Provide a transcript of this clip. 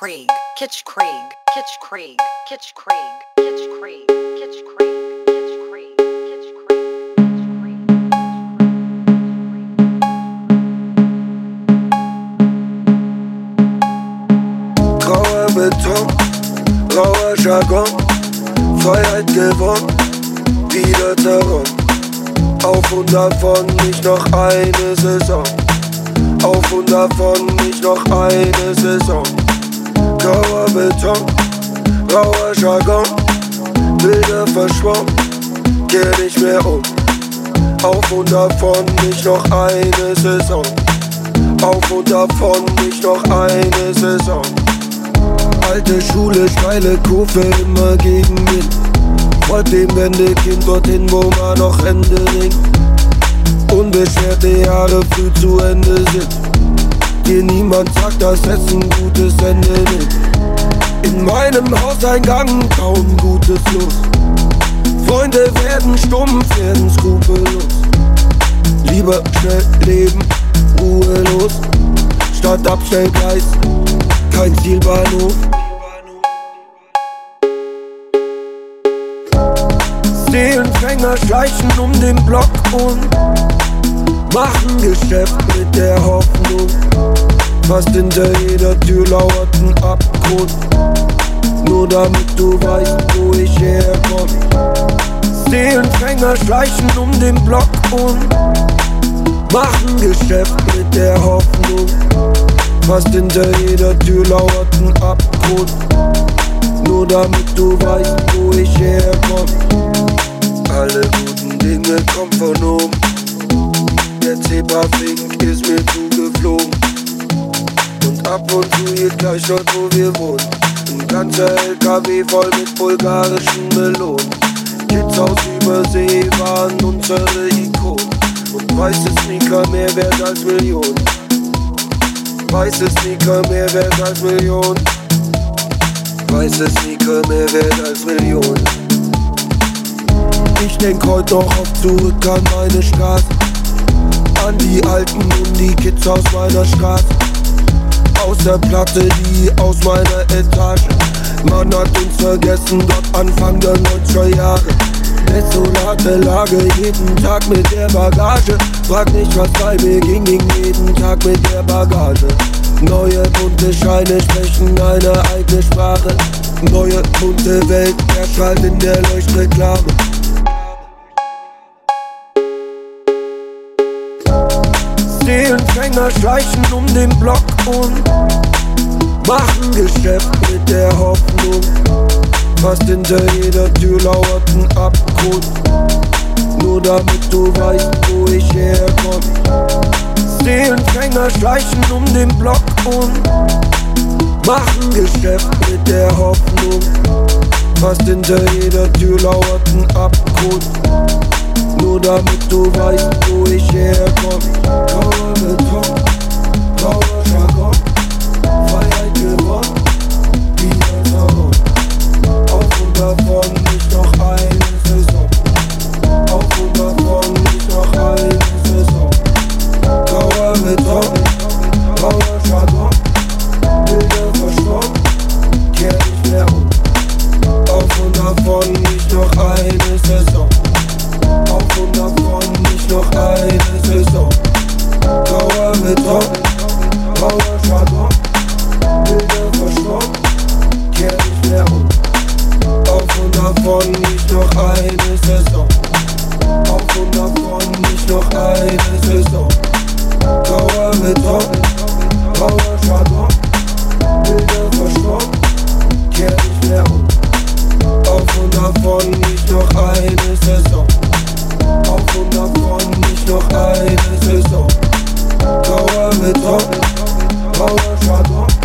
Krieg, Kitsch Krieg, Kitsch Krieg, Kitsch Krieg, Kitsch Krieg, Kitsch Krieg, Kitsch Krieg, Kitsch Krieg, Grauer Beton, rauer Jargon, Freiheit gewonnen, wieder Terror. Auf und davon nicht noch eine Saison. Auf und davon nicht noch eine Saison. Grauer Beton, rauer Jargon, Bilder verschwommen, kehr nicht mehr um. Auf und davon nicht noch eine Saison. Auf und davon nicht noch eine Saison. Alte Schule, steile Kurve, immer gegen Wind. Folgt dem Wendekind dorthin, wo man noch Hände ringt. Unbeschwerte Jahre früh zu Ende sind. Dir niemand sagt, dass es ein gutes Ende nimmt. In meinem Hauseingang kaum gutes Los. Freunde werden stumpf, werden skrupellos. Lieber schnell leben, ruhelos. Statt Abstellgleis, kein Zielbahnhof. Seelenfänger schleichen um den Block und machen Geschäft mit der Hoffnung. Fast hinter jeder Tür lauert ein Abgrund. Nur damit du weißt, wo ich herkomm. Seelenfänger schleichen um den Block und machen Geschäft mit der Hoffnung. Fast hinter jeder Tür lauert ein Abgrund. Nur damit du weißt, wo ich herkomm. Alle guten Dinge kommen von oben. Der Zebrafink ist mir zugeflogen. Ab und zu hier gleich dort, wo wir wohnen. Ein ganzer LKW voll mit bulgarischen Melonen. Kids aus Übersee waren unsere Ikonen. Und weiße Sneaker mehr wert als Millionen. Weiße Sneaker mehr wert als Millionen. Weiße Sneaker mehr wert als Millionen. Ich denk heute noch oft zurück an meine Straße. An die Alten und die Kids aus meiner Straße. Aus der Platte, die aus meiner Etage. Man hat uns vergessen, dort Anfang der 90er Jahre. Desolate Lage, jeden Tag mit der Bagage. Frag nicht, was bei mir ging, ging jeden Tag mit der Bagage. Neue bunte Scheine sprechen eine eigene Sprache. Neue bunte Welt erstrahlt in der Leuchtreklame. Seelenfänger schleichen um den Block und machen Geschäft mit der Hoffnung. Fast hinter jeder Tür lauert ein Abgrund. Nur damit du weißt, wo ich herkomm. Seelenfänger schleichen um den Block und machen Geschäft mit der Hoffnung. Fast hinter jeder Tür lauert ein Abgrund. Du weißt, wo ich herkomme. Grauer Beton, grauer Jargon. Freiheit gewonnen, wie ein zurück. Auf und davon nicht noch eine Saison. Auf und davon nicht noch eine Saison. Grauer Beton, grauer Jargon. Bilder verschwommen, kehr nicht mehr um. Auf und davon nicht noch eine verstopft, Power Schaden, Bilder verstopft, kehr nicht mehr um. Auf und davon nicht noch eine Saison. Auf und davon nicht noch eine Saison. Tower Beton, Power Schaden, Bilder verstopft, kehr nicht mehr um. Auf und davon nicht noch eine Saison. balançador